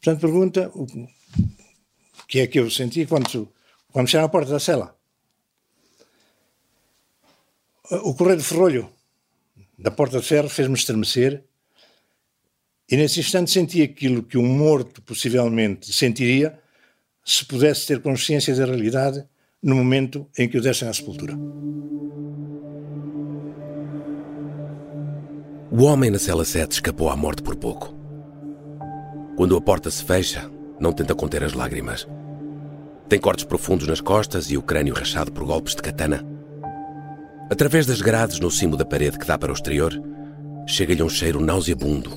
Portanto, pergunta o que é que eu senti quando, quando chegaram à porta da cela. O correio de ferrolho da porta de ferro fez-me estremecer e nesse instante senti aquilo que um morto possivelmente sentiria se pudesse ter consciência da realidade no momento em que o dessem à sepultura. O homem na cela 7 escapou à morte por pouco. Quando a porta se fecha, não tenta conter as lágrimas. Tem cortes profundos nas costas e o crânio rachado por golpes de katana. Através das grades no cimo da parede que dá para o exterior, chega-lhe um cheiro nauseabundo.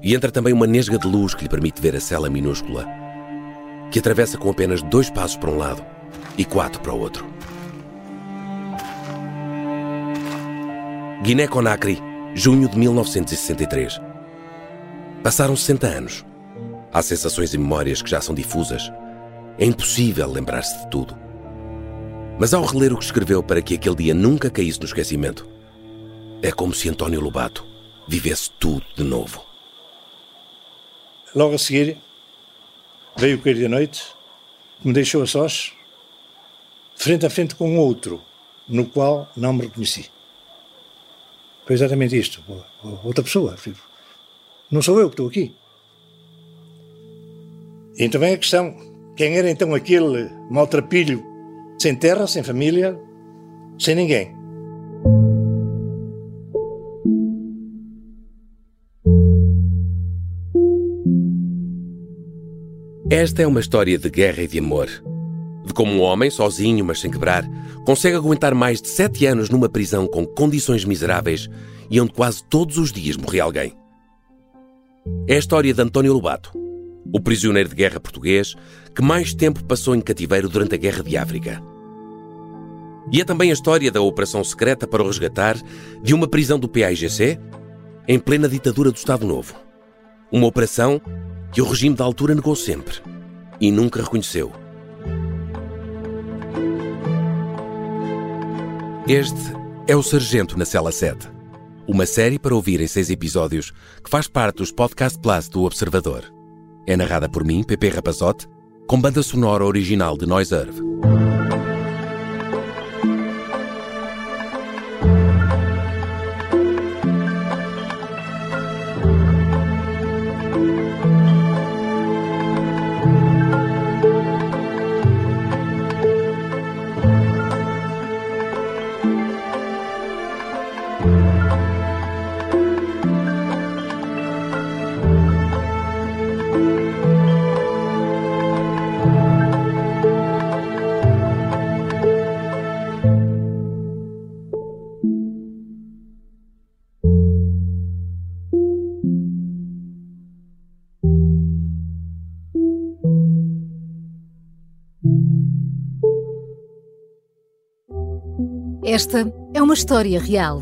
E entra também uma nesga de luz que lhe permite ver a cela minúscula, que atravessa com apenas dois passos para um lado e quatro para o outro. Guiné-Conakry, junho de 1963. Passaram 60 anos. Há sensações e memórias que já são difusas. É impossível lembrar-se de tudo. Mas ao reler o que escreveu para que aquele dia nunca caísse no esquecimento, é como se António Lobato vivesse tudo de novo. Logo a seguir, veio o cair da noite, me deixou a sós, frente a frente com outro, no qual não me reconheci. Foi exatamente isto. Outra pessoa. Não sou eu que estou aqui. Então vem a questão: quem era então aquele maltrapilho, sem terra, sem família, sem ninguém? Esta é uma história de guerra e de amor. De como um homem, sozinho, mas sem quebrar, consegue aguentar mais de sete anos numa prisão com condições miseráveis e onde quase todos os dias morria alguém. É a história de António Lobato, o prisioneiro de guerra português que mais tempo passou em cativeiro durante a Guerra de África. E é também a história da operação secreta para o resgatar de uma prisão do PAIGC em plena ditadura do Estado Novo. Uma operação que o regime da altura negou sempre e nunca reconheceu. Este é o Sargento na Cela 7, uma série para ouvir em seis episódios que faz parte dos Podcast Plus do Observador. É narrada por mim, Pepe Rapazote, com banda sonora original de Noise Earth. Esta é uma história real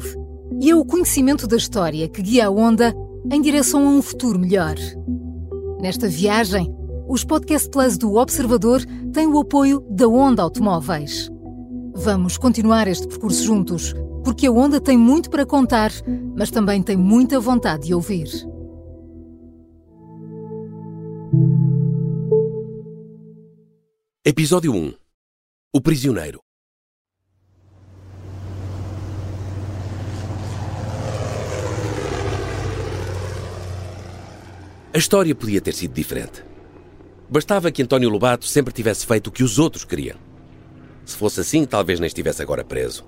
e é o conhecimento da história que guia a Onda em direção a um futuro melhor. Nesta viagem, os Podcast Plus do Observador têm o apoio da Onda Automóveis. Vamos continuar este percurso juntos, porque a Onda tem muito para contar, mas também tem muita vontade de ouvir. Episódio 1 O Prisioneiro A história podia ter sido diferente. Bastava que António Lobato sempre tivesse feito o que os outros queriam. Se fosse assim, talvez nem estivesse agora preso.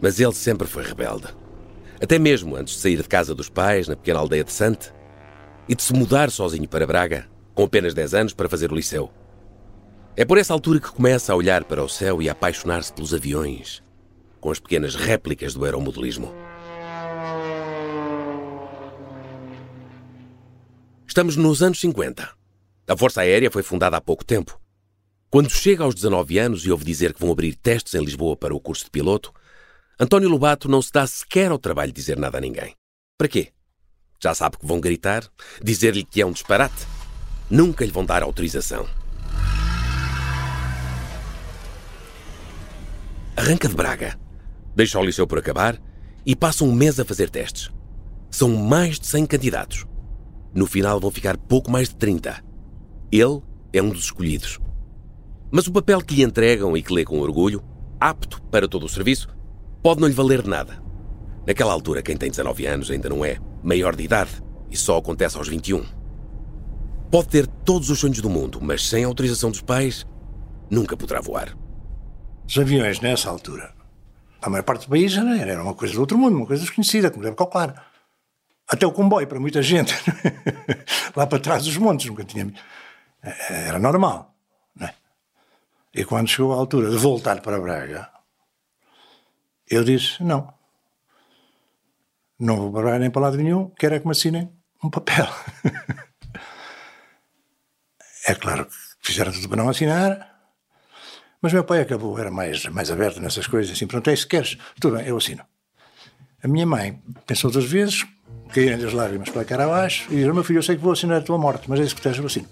Mas ele sempre foi rebelde. Até mesmo antes de sair de casa dos pais, na pequena aldeia de Sante, e de se mudar sozinho para Braga, com apenas 10 anos, para fazer o liceu. É por essa altura que começa a olhar para o céu e a apaixonar-se pelos aviões, com as pequenas réplicas do aeromodelismo. Estamos nos anos 50. A Força Aérea foi fundada há pouco tempo. Quando chega aos 19 anos e ouve dizer que vão abrir testes em Lisboa para o curso de piloto, António Lobato não se dá sequer ao trabalho de dizer nada a ninguém. Para quê? Já sabe que vão gritar, dizer-lhe que é um disparate. Nunca lhe vão dar autorização. Arranca de Braga, deixa o liceu por acabar e passa um mês a fazer testes. São mais de 100 candidatos. No final vão ficar pouco mais de 30. Ele é um dos escolhidos. Mas o papel que lhe entregam e que lê com orgulho, apto para todo o serviço, pode não lhe valer nada. Naquela altura, quem tem 19 anos ainda não é maior de idade e só acontece aos 21. Pode ter todos os sonhos do mundo, mas sem autorização dos pais, nunca poderá voar. Os aviões, nessa altura, a maior parte do país era, era uma coisa do outro mundo, uma coisa desconhecida, como deve calcular. Até o comboio, para muita gente, lá para trás dos montes, nunca tinha. Era normal. Não é? E quando chegou a altura de voltar para Braga, eu disse: não. Não vou para Braga nem para lado nenhum, quero é que me assinem um papel. é claro que fizeram tudo para não assinar, mas meu pai acabou, era mais, mais aberto nessas coisas, assim, pronto, é se queres, tudo bem, eu assino. A minha mãe pensou duas vezes, caíram-lhe as lágrimas para a cara abaixo e disse, meu filho, eu sei que vou assinar a tua morte, mas é isso que tens, eu assino.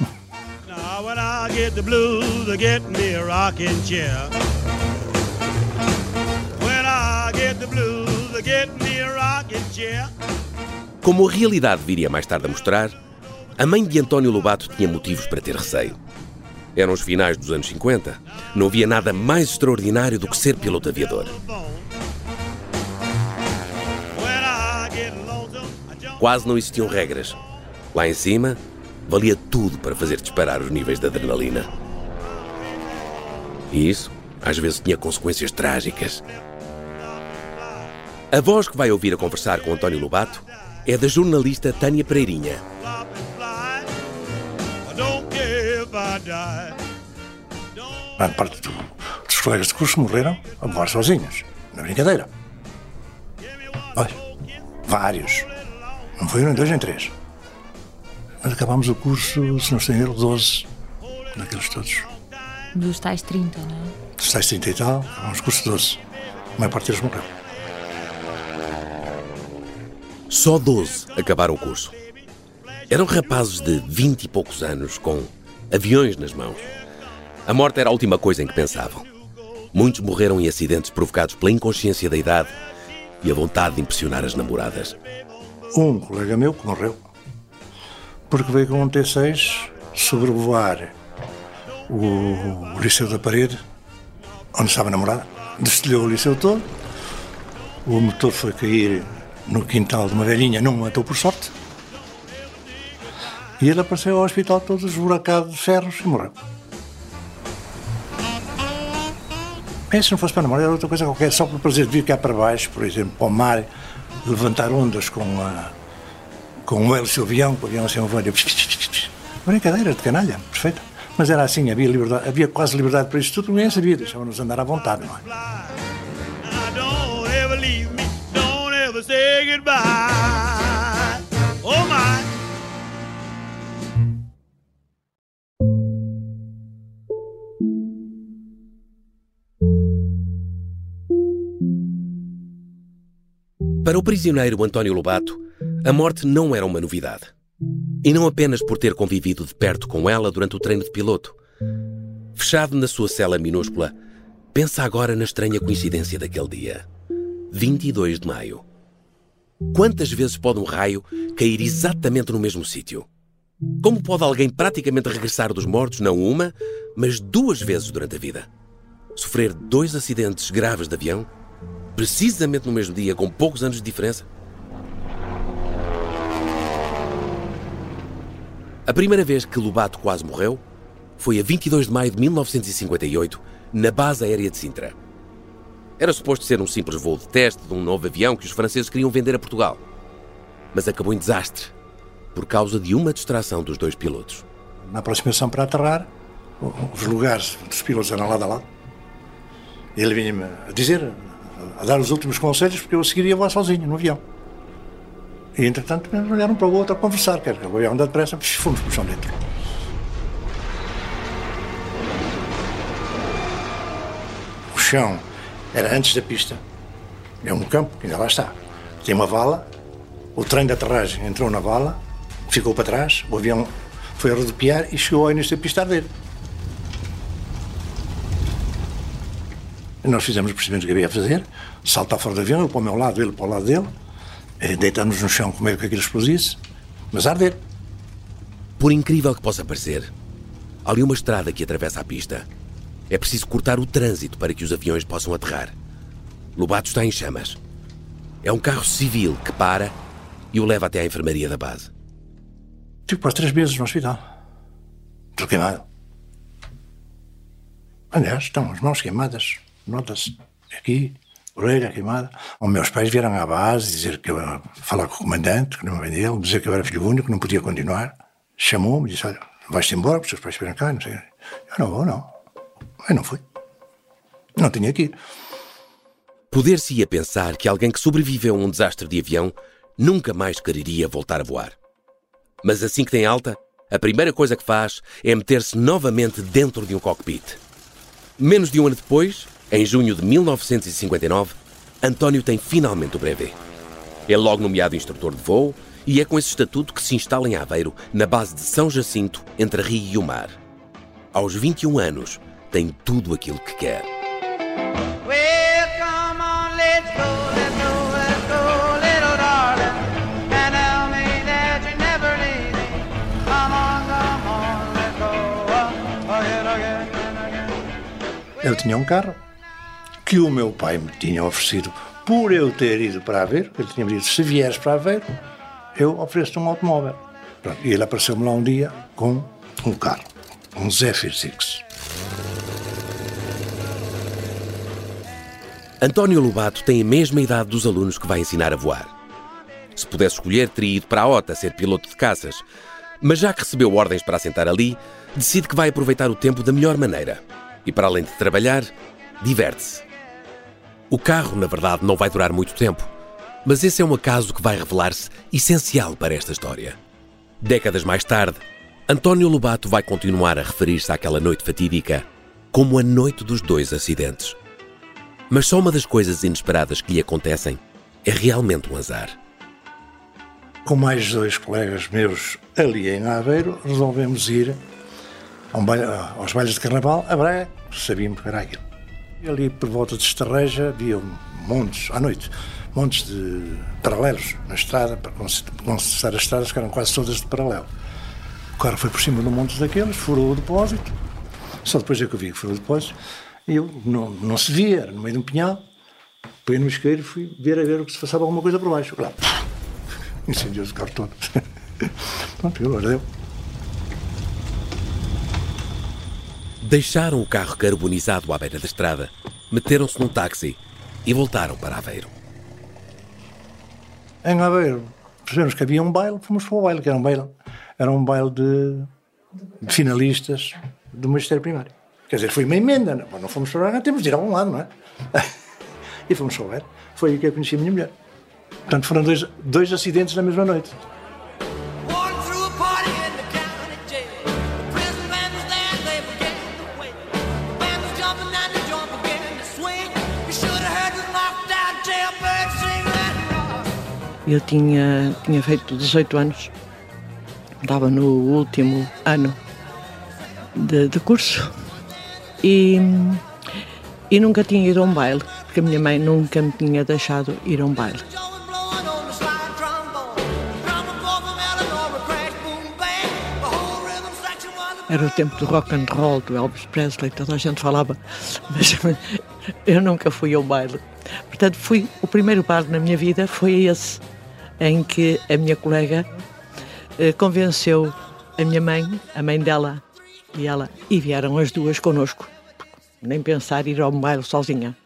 Now when I get the blues, I get me a rocking chair. When I get the blues, I get me a rocking chair. Como a realidade viria mais tarde a mostrar, a mãe de António Lobato tinha motivos para ter receio. Eram os finais dos anos 50. Não havia nada mais extraordinário do que ser piloto aviador. Quase não existiam regras. Lá em cima, valia tudo para fazer disparar os níveis de adrenalina. E isso, às vezes, tinha consequências trágicas. A voz que vai ouvir a conversar com António Lobato é da jornalista Tânia Pereirinha. Grande parte do, dos colegas de curso morreram a voar sozinhos. Na brincadeira. Olha, vários. Não foi um, nem dois, nem três. Mas acabámos o curso, se não estou em erro, 12. Naqueles todos. Dos tais 30, não é? Dos tais 30 e tal, acabámos o curso 12. A maior parte deles morreu. Só 12 acabaram o curso. Eram rapazes de 20 e poucos anos, com aviões nas mãos. A morte era a última coisa em que pensavam. Muitos morreram em acidentes provocados pela inconsciência da idade e a vontade de impressionar as namoradas. Um colega meu que morreu. Porque veio com um T6 sobrevoar o, Liceu da Parede, onde estava namorada, destelhou o liceu todo, o motor foi cair no quintal de uma velhinha, não matou por sorte, e ele apareceu ao hospital todo esburacado de ferros e morreu. Bem, se não fosse para namorar, era outra coisa qualquer, só por prazer de vir cá para baixo, por exemplo, para o mar, levantar ondas com, a, com um hélice avião, com o avião assim, um voo, brincadeira de canalha, perfeito. Mas era assim, havia, liberdade, havia quase liberdade para isso tudo, ninguém sabia, deixavam-nos andar à vontade, não é? Para o prisioneiro António Lobato, a morte não era uma novidade. E não apenas por ter convivido de perto com ela durante o treino de piloto. Fechado na sua cela minúscula, pensa agora na estranha coincidência daquele dia. 22 de maio. Quantas vezes pode um raio cair exatamente no mesmo sítio? Como pode alguém praticamente regressar dos mortos, não uma, mas duas vezes durante a vida? Sofrer dois acidentes graves de avião precisamente no mesmo dia, com poucos anos de diferença? A primeira vez que Lobato quase morreu foi a 22 de maio de 1958, na base aérea de Sintra. Era suposto ser um simples voo de teste de um novo avião que os franceses queriam vender a Portugal. Mas acabou em desastre, por causa de uma distração dos dois pilotos. Na aproximação para aterrar, os lugares dos pilotos eram lado a lado. Ele vinha-me a dizer: a dar os últimos conselhos, porque eu seguiria voar sozinho no avião. E entretanto olharam para o outro a conversar, quer que o avião anda depressa, fomos para o chão dentro. O chão era antes da pista, é um campo que ainda lá está. Tem uma vala, o trem de aterragem entrou na vala, ficou para trás, o avião foi a rodopiar e chegou ao início da pista a arder. Nós fizemos o procedimento que havia a fazer, saltar fora do avião, eu para o meu lado, ele para o lado dele, eh, deitar-nos no chão com medo que aquilo explosisse, mas a arder. Por incrível que possa parecer, há ali uma estrada que atravessa a pista. É preciso cortar o trânsito para que os aviões possam aterrar. Lobato está em chamas. É um carro civil que para e o leva até à enfermaria da base. Tive quase três meses no hospital. Tudo queimado. Aliás, estão as mãos queimadas. Nota-se aqui, orelha queimada. Os meus pais vieram à base dizer que eu ia falar com o comandante, que não me vendeu, dizer que eu era filho único, que não podia continuar. Chamou-me e disse: Olha, vais-te embora, os teus pais vieram cá. Não sei. Eu não vou, não. Eu não fui. Não tinha que ir. Poder-se-ia pensar que alguém que sobreviveu a um desastre de avião nunca mais quereria voltar a voar. Mas assim que tem alta, a primeira coisa que faz é meter-se novamente dentro de um cockpit. Menos de um ano depois, em junho de 1959, António tem finalmente o brevet. É logo nomeado instrutor de voo e é com esse estatuto que se instala em Aveiro, na base de São Jacinto, entre a Rio e o mar. Aos 21 anos, tem tudo aquilo que quer. Eu tinha um carro que o meu pai me tinha oferecido por eu ter ido para Aveiro. Ele tinha-me dito: se vieres para Aveiro, eu ofereço-te um automóvel. Pronto, e ele apareceu-me lá um dia com um carro, um Zephyr 6. António Lobato tem a mesma idade dos alunos que vai ensinar a voar. Se pudesse escolher, teria ido para a OTA ser piloto de caças. Mas já que recebeu ordens para assentar ali, decide que vai aproveitar o tempo da melhor maneira. E para além de trabalhar, diverte-se. O carro, na verdade, não vai durar muito tempo. Mas esse é um acaso que vai revelar-se essencial para esta história. Décadas mais tarde, António Lobato vai continuar a referir-se àquela noite fatídica como a noite dos dois acidentes. Mas só uma das coisas inesperadas que lhe acontecem é realmente um azar. Com mais dois colegas meus ali em Aveiro, resolvemos ir aos bailes de carnaval a Braga, sabíamos que era aquilo. Ali por volta de Estarreja havia montes, à noite, montes de paralelos na estrada, para cons- consertar as estradas que eram quase todas de paralelo. O carro foi por cima de um monte daqueles, furou o depósito, só depois é que eu vi que furou o depósito, e eu não, não se via, era no meio de um pinhal, peguei no isqueiro e fui ver a ver o que se passava alguma coisa por baixo. Lá, incendiou-se o carro todo. Pronto, e agora Deixaram o carro carbonizado à beira da estrada, meteram-se num táxi e voltaram para Aveiro. Em Aveiro, percebemos que havia um baile, fomos para o baile, que era um baile, era um baile de, de finalistas do Magistério Primário. Quer dizer, foi uma emenda, não, não fomos para Braga, temos de ir a um lado, não é? e fomos para o baile. Foi aí que eu conheci a minha mulher. Portanto, foram dois, dois acidentes na mesma noite. Eu tinha, tinha feito 18 anos, estava no último ano de, de curso e, e nunca tinha ido a um baile, porque a minha mãe nunca me tinha deixado ir a um baile. Era o tempo do rock and roll, do Elvis Presley, toda a gente falava, mas eu nunca fui ao baile. Portanto, fui, o primeiro baile na minha vida foi esse, em que a minha colega eh, convenceu a minha mãe, a mãe dela e ela, e vieram as duas connosco. Nem pensar ir ao baile sozinha.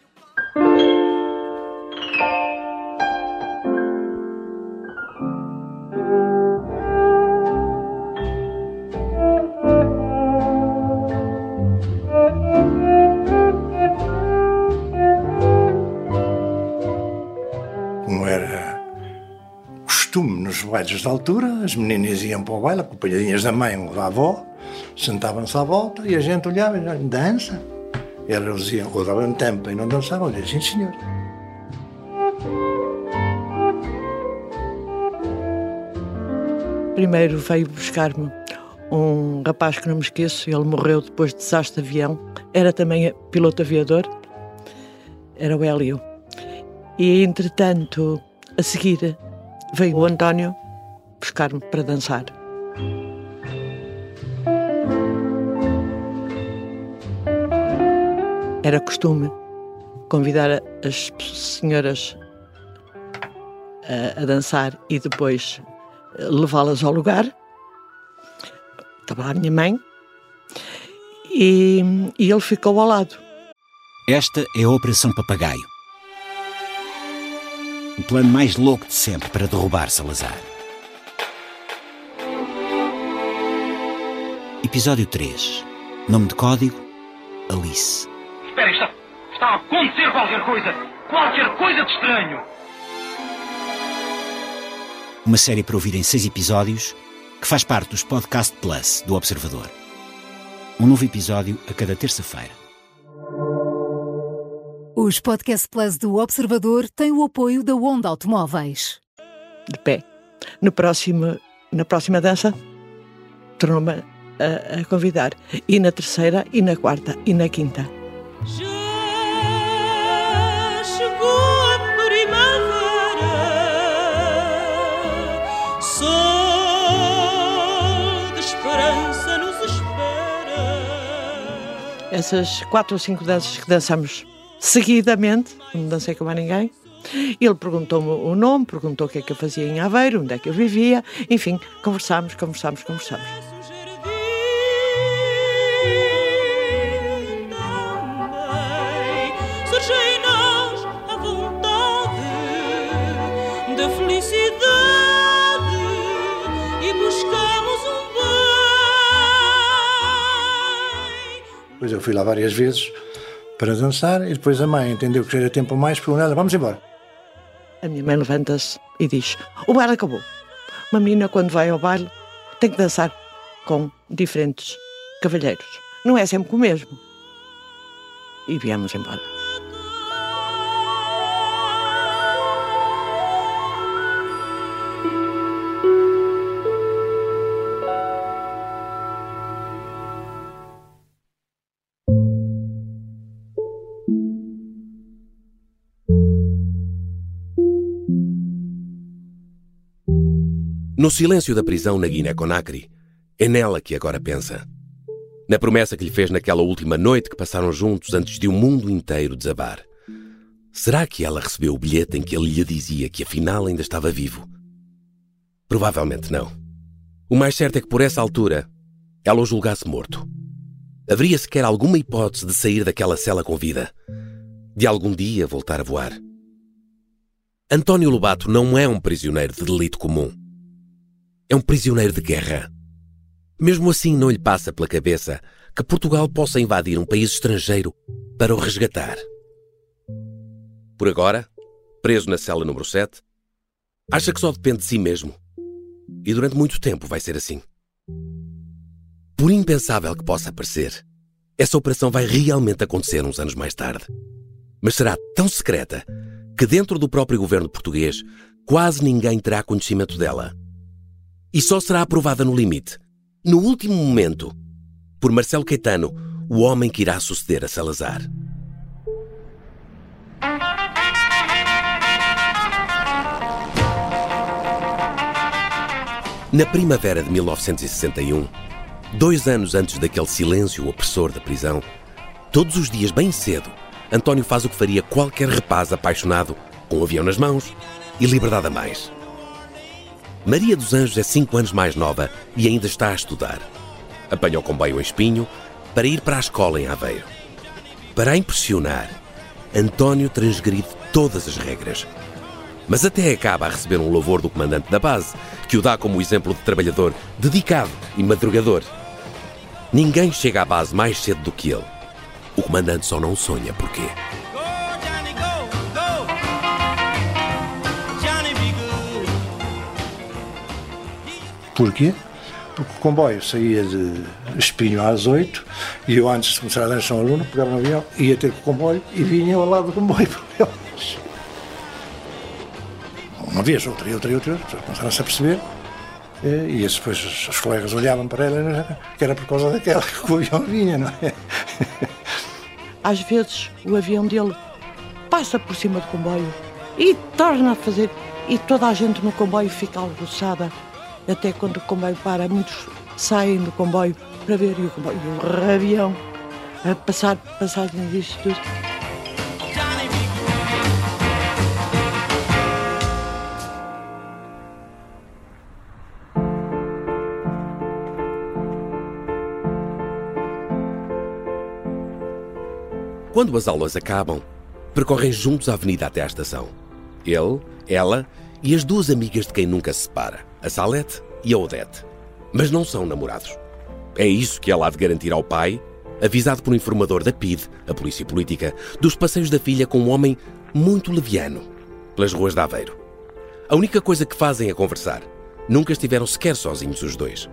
De altura, as meninas iam para o baile, acompanhadinhas da mãe ou da avó, sentavam-se à volta e a gente olhava e dizia, dança. E elas diziam, ou davam tempo e não dançavam, eu dizia, sim senhor. Primeiro veio buscar-me um rapaz que não me esqueço, ele morreu depois de desastre de avião, era também piloto aviador, era o Hélio. E entretanto, a seguir, veio o António buscar-me para dançar. Era costume convidar as senhoras a, a dançar e depois eh, levá-las ao lugar. Estava lá a minha mãe e, e ele ficou ao lado. Esta é a Operação Papagaio. O plano mais louco de sempre para derrubar Salazar. Episódio 3. Nome de código: Alice. Espera, está, está a acontecer qualquer coisa! Qualquer coisa de estranho! Uma série para ouvir em seis episódios que faz parte dos Podcast Plus do Observador. Um novo episódio a cada terça-feira. Os Podcast Plus do Observador têm o apoio da Onda Automóveis. de pé. No próximo, na próxima dança, tornou-me a, a convidar. E na terceira, e na quarta, e na quinta. Já chegou a primavera, sol de esperança nos espera. Essas quatro ou cinco danças que dançamos seguidamente, não dancei com mais ninguém. Ele perguntou-me o nome, perguntou o que é que eu fazia em Aveiro, onde é que eu vivia, enfim, conversámos, conversámos, conversámos. Felicidade e buscamos um bem. Depois eu fui lá várias vezes para dançar e depois a mãe entendeu que já era tempo a mais, perguntou ela, vamos embora. A minha mãe levanta-se e diz: O bar acabou. Uma menina, quando vai ao baile, tem que dançar com diferentes cavalheiros. Não é sempre o mesmo. E viemos embora. No silêncio da prisão na Guiné-Conakry, é nela que agora pensa. Na promessa que lhe fez naquela última noite que passaram juntos antes de o mundo inteiro desabar. Será que ela recebeu o bilhete em que ele lhe dizia que afinal ainda estava vivo? Provavelmente não. O mais certo é que por essa altura ela o julgasse morto. Haveria sequer alguma hipótese de sair daquela cela com vida? De algum dia voltar a voar? António Lobato não é um prisioneiro de delito comum. É um prisioneiro de guerra. Mesmo assim, não lhe passa pela cabeça que Portugal possa invadir um país estrangeiro para o resgatar. Por agora, preso na cela número 7, acha que só depende de si mesmo. E durante muito tempo vai ser assim. Por impensável que possa parecer, essa operação vai realmente acontecer uns anos mais tarde. Mas será tão secreta que, dentro do próprio governo português, quase ninguém terá conhecimento dela. E só será aprovada no limite, no último momento, por Marcelo Caetano, o homem que irá suceder a Salazar. Na primavera de 1961, dois anos antes daquele silêncio opressor da prisão, todos os dias bem cedo, António faz o que faria qualquer rapaz apaixonado, com o avião nas mãos e liberdade a mais. Maria dos Anjos é cinco anos mais nova e ainda está a estudar. Apanha o comboio em Espinho para ir para a escola em Aveiro. Para a impressionar, António transgride todas as regras. Mas até acaba a receber um louvor do comandante da base, que o dá como exemplo de trabalhador dedicado e madrugador. Ninguém chega à base mais cedo do que ele. O comandante só não sonha porquê. Porquê? Porque o comboio saía de Espinho às 8 e eu, antes de começar a dar São Aluno, pegava no avião, ia ter com o comboio e vinha ao lado do comboio por eles. Uma vez, outra, e outra, e outra, outra, começaram-se a perceber. eh, E esses, depois os colegas olhavam para ela que era por causa daquela que o avião vinha, não é? Às vezes o avião dele passa por cima do comboio e torna a fazer, e toda a gente no comboio fica alvoroçada Até quando o comboio para, muitos saem do comboio para ver o comboio, o rabião a passar, passar nisto tudo. Quando as aulas acabam, percorrem juntos a avenida até à estação. Ele, ela e as duas amigas de quem nunca se separa, a Salete e a Odete. Mas não são namorados. É isso que ela há de garantir ao pai, avisado por um informador da PID, a Polícia Política, dos passeios da filha com um homem muito leviano, pelas ruas de Aveiro. A única coisa que fazem é conversar. Nunca estiveram sequer sozinhos os dois.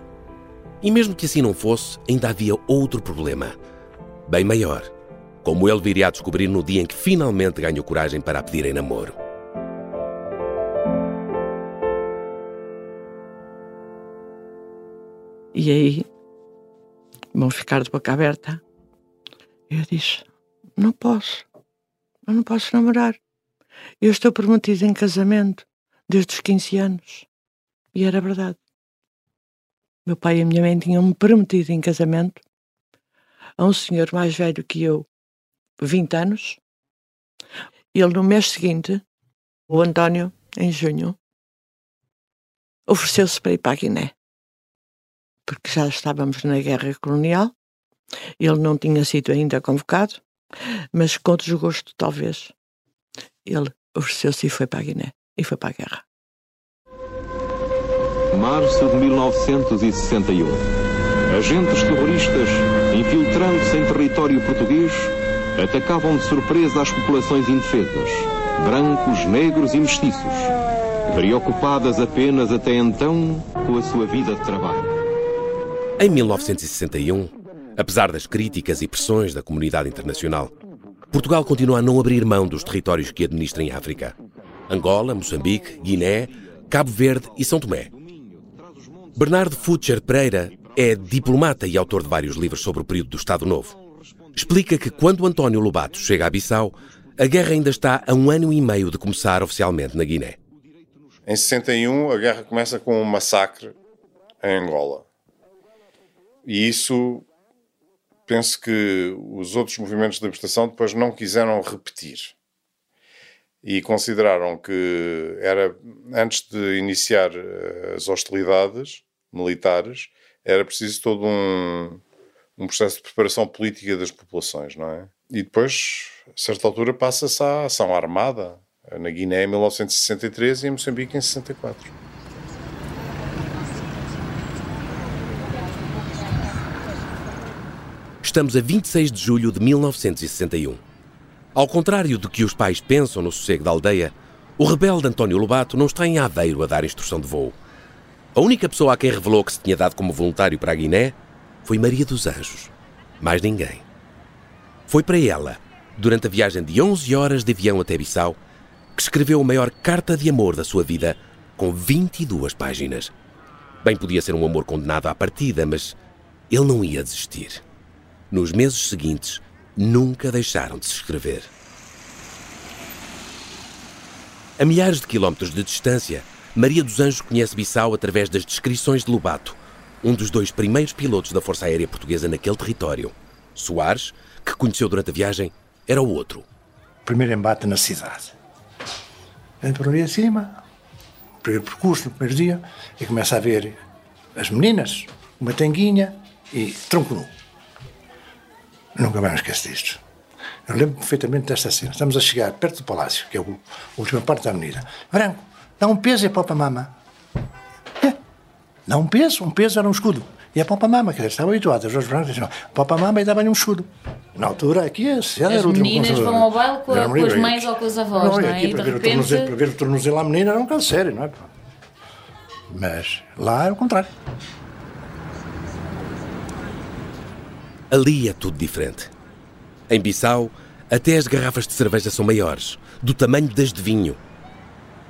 E mesmo que assim não fosse, ainda havia outro problema, bem maior, como ele viria a descobrir no dia em que finalmente ganhou coragem para a pedir em namoro. E aí vão ficar de boca aberta. Eu disse: Não posso, eu não posso namorar. Eu estou prometido em casamento desde os 15 anos. E era verdade. Meu pai e a minha mãe tinham-me prometido em casamento a um senhor mais velho que eu, 20 anos. Ele, no mês seguinte, o António, em junho, ofereceu-se para ir para a Guiné porque já estávamos na guerra colonial. Ele não tinha sido ainda convocado, mas com desgosto, talvez. Ele ofereceu-se e foi para a Guiné e foi para a guerra. Março de 1961. Agentes terroristas, infiltrando-se em território português, atacavam de surpresa as populações indefesas, brancos, negros e mestiços, preocupadas apenas até então com a sua vida de trabalho. Em 1961, apesar das críticas e pressões da comunidade internacional, Portugal continua a não abrir mão dos territórios que administra em África. Angola, Moçambique, Guiné, Cabo Verde e São Tomé. Bernardo Futcher Pereira é diplomata e autor de vários livros sobre o período do Estado Novo. Explica que quando António Lobato chega a Bissau, a guerra ainda está a um ano e meio de começar oficialmente na Guiné. Em 61, a guerra começa com um massacre em Angola. E isso penso que os outros movimentos de libertação depois não quiseram repetir. E consideraram que era, antes de iniciar eh, as hostilidades militares, era preciso todo um, um processo de preparação política das populações, não é? E depois, a certa altura, passa-se à ação armada, na Guiné em 1963 e em Moçambique em 64. Estamos a 26 de julho de 1961. Ao contrário do que os pais pensam no sossego da aldeia, o rebelde António Lobato não está em Aveiro a dar instrução de voo. A única pessoa a quem revelou que se tinha dado como voluntário para a Guiné foi Maria dos Anjos. Mais ninguém. Foi para ela, durante a viagem de 11 horas de avião até Bissau, que escreveu a maior carta de amor da sua vida, com 22 páginas. Bem podia ser um amor condenado à partida, mas ele não ia desistir nos meses seguintes, nunca deixaram de se escrever. A milhares de quilómetros de distância, Maria dos Anjos conhece Bissau através das descrições de Lobato, um dos dois primeiros pilotos da Força Aérea Portuguesa naquele território. Soares, que conheceu durante a viagem, era o outro. Primeiro embate na cidade. Por ali acima, primeiro percurso, no primeiro dia, e começa a ver as meninas, uma tanguinha e tronco nu. Nunca mais esqueço disto. Eu lembro perfeitamente desta cena. Estamos a chegar perto do palácio, que é a última parte da avenida. Branco, dá um peso e a popa mama. É. Dá um peso, um peso era um escudo. E a popa mama, que estava habituado, os brancos diziam, popa mama e dava-lhe um escudo. Na altura, aqui, a sociedade era o meninas vão ao baile com, com as mães ou com os avós, não, não é? Aqui, e para, ver repente... para ver o tornozelo à menina era um caso sério, não é? Mas lá era o contrário. Ali é tudo diferente. Em Bissau, até as garrafas de cerveja são maiores, do tamanho das de vinho.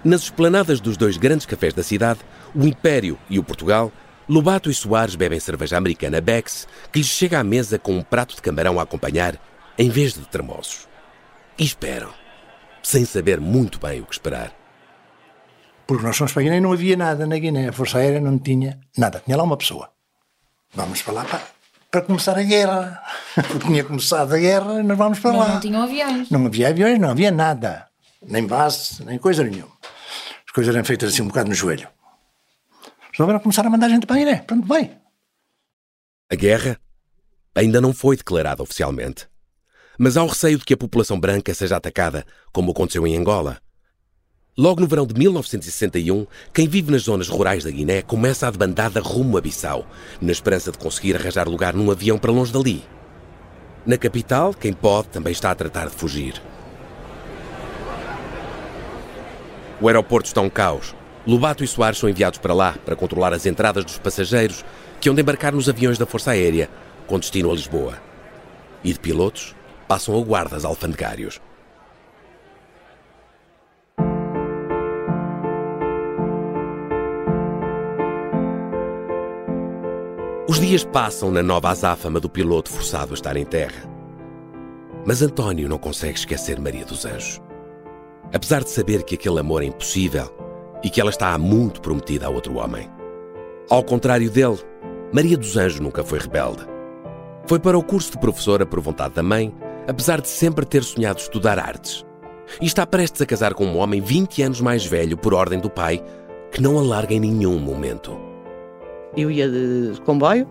Nas esplanadas dos dois grandes cafés da cidade, o Império e o Portugal, Lobato e Soares bebem cerveja americana Bex, que lhes chega à mesa com um prato de camarão a acompanhar, em vez de termosos. E esperam, sem saber muito bem o que esperar. Porque nós fomos para Guiné e não havia nada na Guiné. A Força Aérea não tinha nada. Tinha lá uma pessoa. Vamos para lá para, para começar a guerra. Porque tinha começado a guerra e nós vamos para Mas lá. não tinham aviões. Não havia aviões, não havia nada. Nem base, nem coisa nenhuma. As coisas eram feitas assim um bocado no joelho. Resolveram começar a mandar gente para a Guiné. Pronto, vai. A guerra ainda não foi declarada oficialmente. Mas há o receio de que a população branca seja atacada, como aconteceu em Angola. Logo no verão de 1961, quem vive nas zonas rurais da Guiné começa a debandada rumo a Bissau, na esperança de conseguir arranjar lugar num avião para longe dali. Na capital, quem pode também está a tratar de fugir. O aeroporto está um caos. Lobato e Soares são enviados para lá para controlar as entradas dos passageiros que hão de embarcar nos aviões da Força Aérea com destino a Lisboa. E de pilotos passam a guardas alfandegários. Os dias passam na nova azáfama do piloto forçado a estar em terra. Mas António não consegue esquecer Maria dos Anjos. Apesar de saber que aquele amor é impossível e que ela está há muito prometida a outro homem. Ao contrário dele, Maria dos Anjos nunca foi rebelde. Foi para o curso de professora por vontade da mãe, apesar de sempre ter sonhado estudar artes. E está prestes a casar com um homem 20 anos mais velho por ordem do pai, que não a larga em nenhum momento. Eu ia de comboio,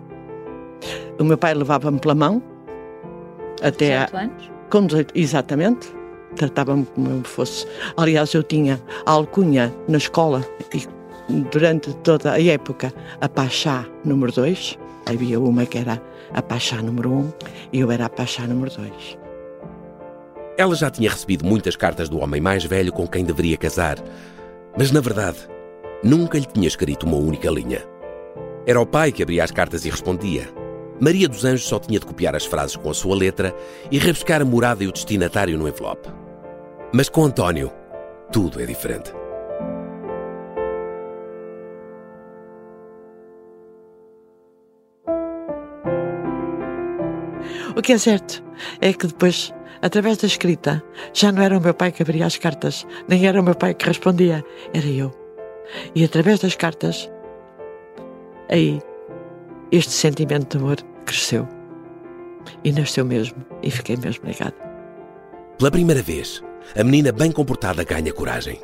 o meu pai levava-me pela mão até a, 18 anos? com 18, exatamente, tratava-me como eu fosse. Aliás, eu tinha a alcunha na escola e durante toda a época a Pachá número 2. Havia uma que era a Pachá número 1 um, e eu era a Pachá número 2. Ela já tinha recebido muitas cartas do homem mais velho com quem deveria casar, mas na verdade nunca lhe tinha escrito uma única linha. Era o pai que abria as cartas e respondia. Maria dos Anjos só tinha de copiar as frases com a sua letra e rebuscar a morada e o destinatário no envelope. Mas com António, tudo é diferente. O que é certo é que depois, através da escrita, já não era o meu pai que abria as cartas, nem era o meu pai que respondia, era eu. E através das cartas, aí, este sentimento de amor cresceu. E nasceu mesmo, e fiquei mesmo ligada. Pela primeira vez, a menina bem comportada ganha coragem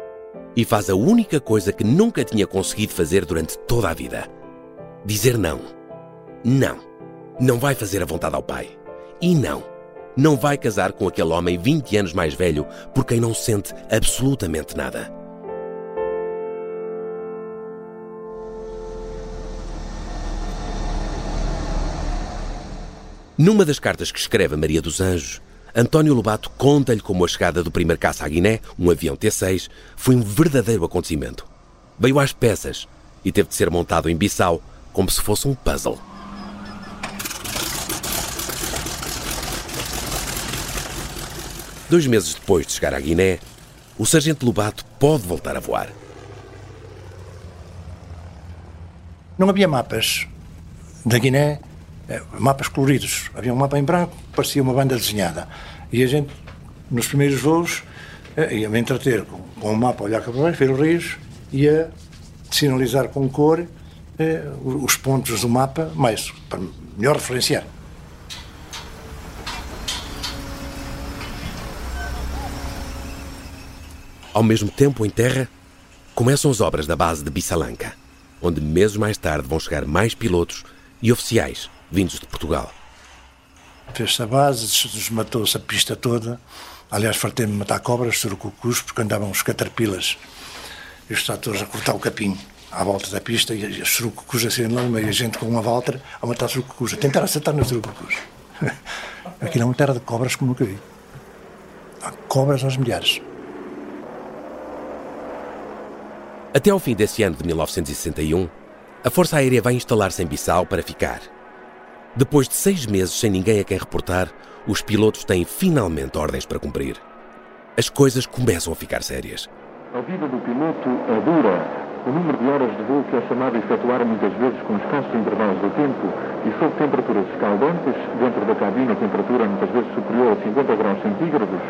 e faz a única coisa que nunca tinha conseguido fazer durante toda a vida: dizer não. Não. Não vai fazer a vontade ao pai. E não. Não vai casar com aquele homem 20 anos mais velho por quem não sente absolutamente nada. Numa das cartas que escreve a Maria dos Anjos, António Lobato conta-lhe como a chegada do primeiro caça à Guiné, um avião T-6, foi um verdadeiro acontecimento. Veio às peças e teve de ser montado em Bissau como se fosse um puzzle. Dois meses depois de chegar à Guiné, o sargento Lobato pode voltar a voar. Não havia mapas da Guiné, mapas coloridos. Havia um mapa em branco, parecia uma banda desenhada. E a gente, nos primeiros voos, eh, ia-me entreter com, o mapa, olhar para baixo, ver os rios, ia sinalizar com cor eh, os pontos do mapa, mais para melhor referenciar. Ao mesmo tempo, em terra, começam as obras da base de Bissalanca, onde meses mais tarde vão chegar mais pilotos e oficiais vindos de Portugal. Fez-se a base, desmatou-se a pista toda. Aliás, fartei-me matar cobras, surucucus, porque andavam os caterpillas e os tratores a cortar o capim à volta da pista e os surucucus a saírem lá no meio. A gente com uma volta a matar surucucus, a tentar acertar nos surucucus. Aquilo é uma terra de cobras como nunca vi. Há cobras aos milhares. Até ao fim desse ano de 1961, a Força Aérea vai instalar-se em Bissau para ficar. Depois de seis meses sem ninguém a quem reportar, os pilotos têm finalmente ordens para cumprir. As coisas começam a ficar sérias. A vida do piloto é dura. O número de horas de voo que é chamado a efetuar muitas vezes com escassos intervalos de tempo e sob temperaturas escaldantes, dentro da cabine a temperatura muitas vezes superior a 50 graus centígrados,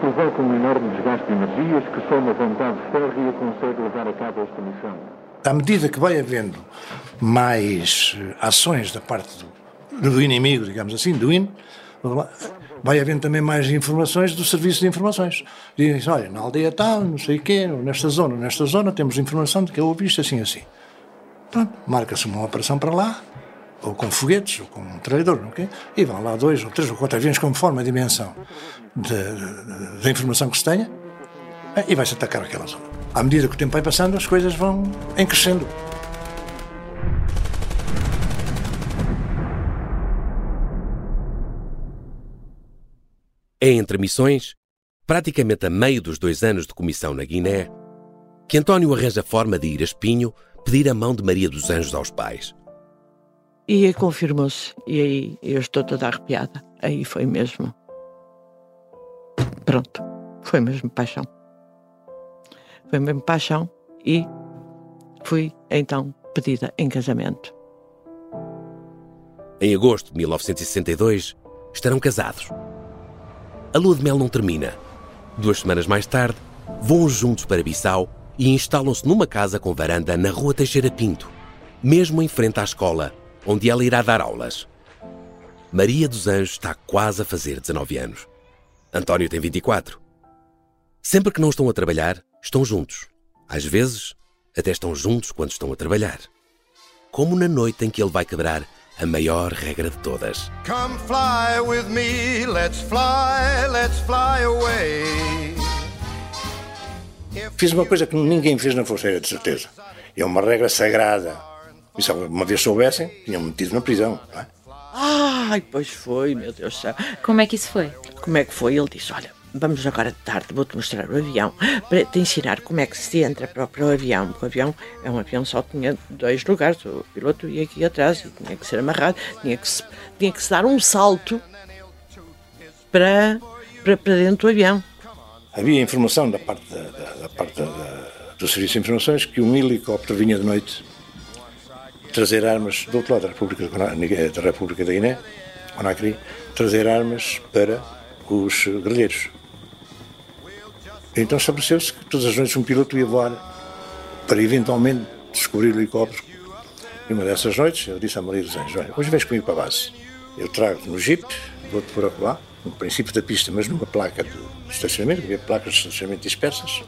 provoca um enorme desgaste de energias que só uma vontade férrea consegue levar a cabo esta missão. À medida que vai havendo mais eh, ações da parte do, do inimigo, digamos assim, do IN, vai havendo também mais informações do serviço de informações. Dizem, olha, na aldeia tal, não sei o quê, nesta zona, nesta zona, temos informação de que houve isto assim assim. Pronto, marca-se uma operação para lá, ou com foguetes, ou com um traidor, okay? e vão lá dois ou três ou quatro aviões conforme a dimensão da informação que se tenha, eh, e vai-se atacar aquela zona. À medida que o tempo vai passando, as coisas vão em É entre missões, praticamente a meio dos dois anos de comissão na Guiné, que António arranja forma de ir a Espinho pedir a mão de Maria dos Anjos aos pais. E aí confirmou-se. E aí eu estou toda arrepiada. Aí foi mesmo. Pronto. Foi mesmo paixão. Foi mesmo paixão e fui então pedida em casamento. Em agosto de 1962, estarão casados. A lua de mel não termina. Duas semanas mais tarde, vão juntos para Bissau e instalam-se numa casa com varanda na rua Teixeira Pinto, mesmo em frente à escola, onde ela irá dar aulas. Maria dos Anjos está quase a fazer 19 anos. António tem 24. Sempre que não estão a trabalhar, estão juntos. Às vezes, até estão juntos quando estão a trabalhar. Como na noite em que ele vai quebrar a maior regra de todas. Come fly with me, let's fly, let's fly away. Fiz uma coisa que ninguém fez na Forceira, de certeza. É uma regra sagrada. E se uma vez soubessem, tinham metido na prisão. Não é? Ai, pois foi, meu Deus do céu. Como é que isso foi? Como é que foi? Ele disse: Olha, vamos agora de tarde, vou-te mostrar o avião para te ensinar como é que se entra para, o avião. O avião é um avião só tinha dois lugares, o piloto ia aqui atrás e tinha que ser amarrado, tinha que se, tinha que se dar um salto para, para, para dentro do avião. Havia informação da parte, da, da, da parte da, do Serviço de Informações que um helicóptero vinha de noite trazer armas do outro lado da República, da República da Guiné, Conakry, trazer armas para os guerrilheiros. Então estabeleceu-se que todas as noites um piloto ia voar para eventualmente descobrir o helicóptero. E uma dessas noites eu disse à Maria dos Anjos: Olha, hoje vens comigo para a base. Eu trago no Jeep, vou-te pôr lá, no princípio da pista, mas numa placa de estacionamento, havia placas de estacionamento dispersas.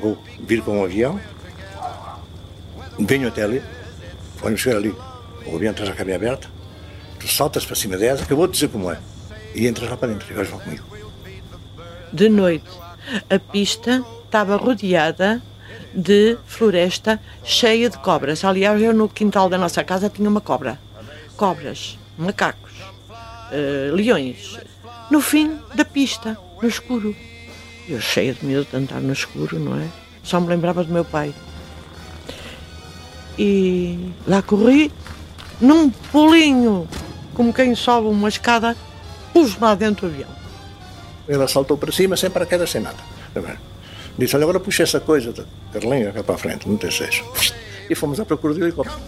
Vou vir com um avião, venho até ali, vamos chegar ali, o avião traz a cabine aberta, tu saltas para cima dela, vou te dizer como é, e entras lá para dentro e vais lá comigo. De noite, a pista estava rodeada de floresta cheia de cobras. Aliás, eu no quintal da nossa casa tinha uma cobra. Cobras, macacos, uh, leões. No fim da pista, no escuro. Eu cheia de medo de andar no escuro, não é? Só me lembrava do meu pai. E lá corri, num pulinho, como quem sobe uma escada, pus lá dentro do avião. Ela saltou para cima sem paraquedas, sem nada. Disse, olha, agora puxa essa coisa da Carlinha cá para a frente, não tem seis. E fomos à procura do helicóptero.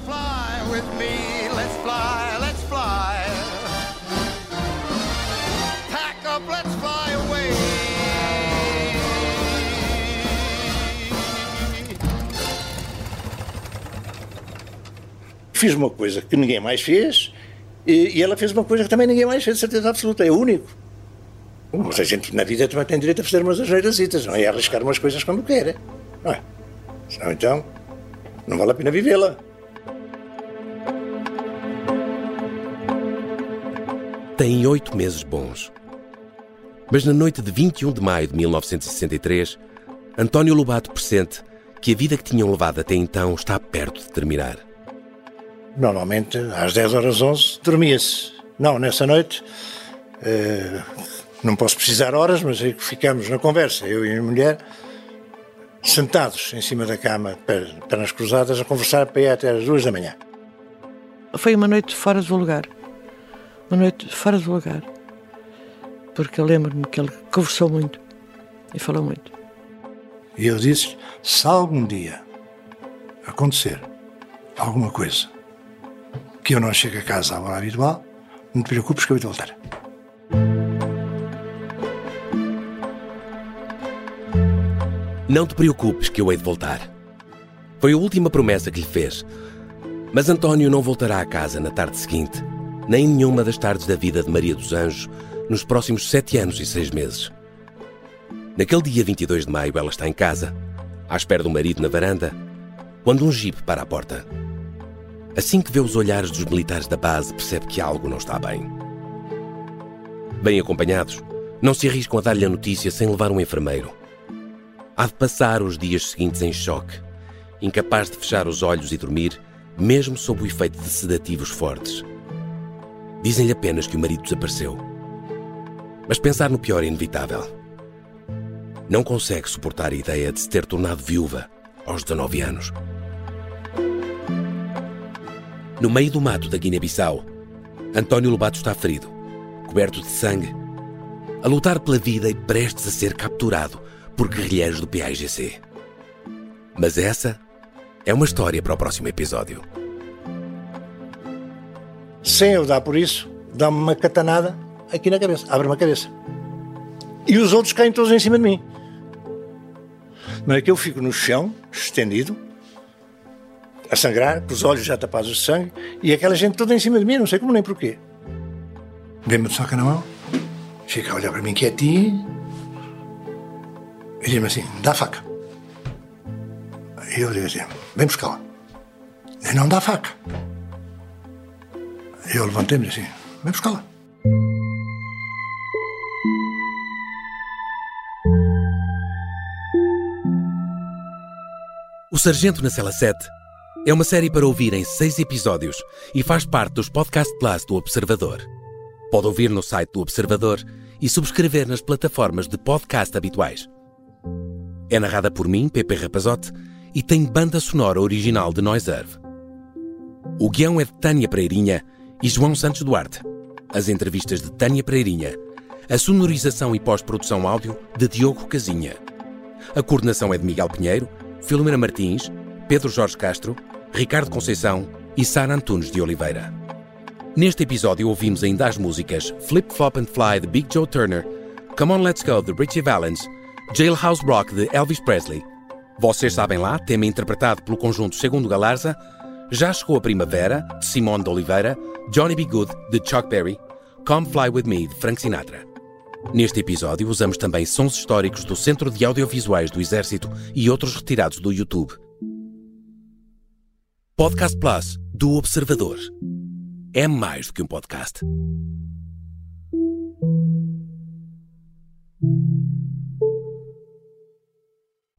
Fiz uma coisa que ninguém mais fez e, e ela fez uma coisa que também ninguém mais fez, de certeza absoluta, é o único. Mas a gente na vida também tem direito a fazer umas asneirasitas, não é? E arriscar umas coisas quando quer, não é? Senão então, não vale a pena vivê-la. Tem oito meses bons. Mas na noite de 21 de maio de 1963, António Lobato pressente que a vida que tinham levado até então está perto de terminar. Normalmente, às 10 horas 11, dormia-se. Não, nessa noite, eh, não posso precisar horas, mas aí ficamos na conversa, eu e a mulher, sentados em cima da cama, pernas cruzadas, a conversar para ir até às duas da manhã. Foi uma noite fora do lugar. Uma noite fora do lugar. Porque eu lembro-me que ele conversou muito e falou muito. E eu disse: se algum dia acontecer alguma coisa que eu não chegue a casa à hora habitual, não te preocupes que eu vou te voltar. Não te preocupes que eu hei de voltar. Foi a última promessa que lhe fez. Mas António não voltará a casa na tarde seguinte, nem nenhuma das tardes da vida de Maria dos Anjos nos próximos sete anos e seis meses. Naquele dia 22 de maio, ela está em casa, à espera do marido na varanda, quando um jipe para a porta. Assim que vê os olhares dos militares da base, percebe que algo não está bem. Bem acompanhados, não se arriscam a dar-lhe a notícia sem levar um enfermeiro. Há de passar os dias seguintes em choque, incapaz de fechar os olhos e dormir, mesmo sob o efeito de sedativos fortes. Dizem-lhe apenas que o marido desapareceu. Mas pensar no pior é inevitável. Não consegue suportar a ideia de se ter tornado viúva aos 19 anos. No meio do mato da Guiné-Bissau, António Lobato está ferido, coberto de sangue, a lutar pela vida e prestes a ser capturado por guerrilheiros do PAIGC. Mas essa é uma história para o próximo episódio. Sem eu dar por isso, dá-me uma catanada aqui na cabeça, abre-me a cabeça. E os outros caem todos em cima de mim. Não é que eu fico no chão, estendido, a sangrar, com os olhos já tapados de sangue, e aquela gente toda em cima de mim, não sei como nem porquê. Vem-me de saca na mão, fica a olhar para mim quietinho, e diz-me assim: dá faca. E eu digo assim: vem buscá-la. E não dá faca. E eu levantei-me assim: vem buscá-la. O Sargento na Cela 7 é uma série para ouvir em seis episódios e faz parte dos Podcast Plus do Observador. Pode ouvir no site do Observador e subscrever nas plataformas de podcast habituais. É narrada por mim, Pepe Rapazote, e tem banda sonora original de Noiserve. O guião é de Tânia Pereirinha e João Santos Duarte. As entrevistas de Tânia Pereirinha. A sonorização e pós-produção áudio de Diogo Casinha. A coordenação é de Miguel Pinheiro, Filomena Martins, Pedro Jorge Castro, Ricardo Conceição e Sara Antunes de Oliveira. Neste episódio ouvimos ainda as músicas Flip Flop and Fly de Big Joe Turner, Come On Let's Go de Richie Valens, Jailhouse Rock de Elvis Presley. Vocês sabem lá, tema interpretado pelo conjunto Segundo Galarza, Já Chegou a Primavera, de Simone de Oliveira, Johnny B. Good, de Chuck Berry, Come Fly With Me, de Frank Sinatra. Neste episódio usamos também sons históricos do Centro de Audiovisuais do Exército e outros retirados do YouTube. Podcast Plus do Observador. É mais do que um podcast.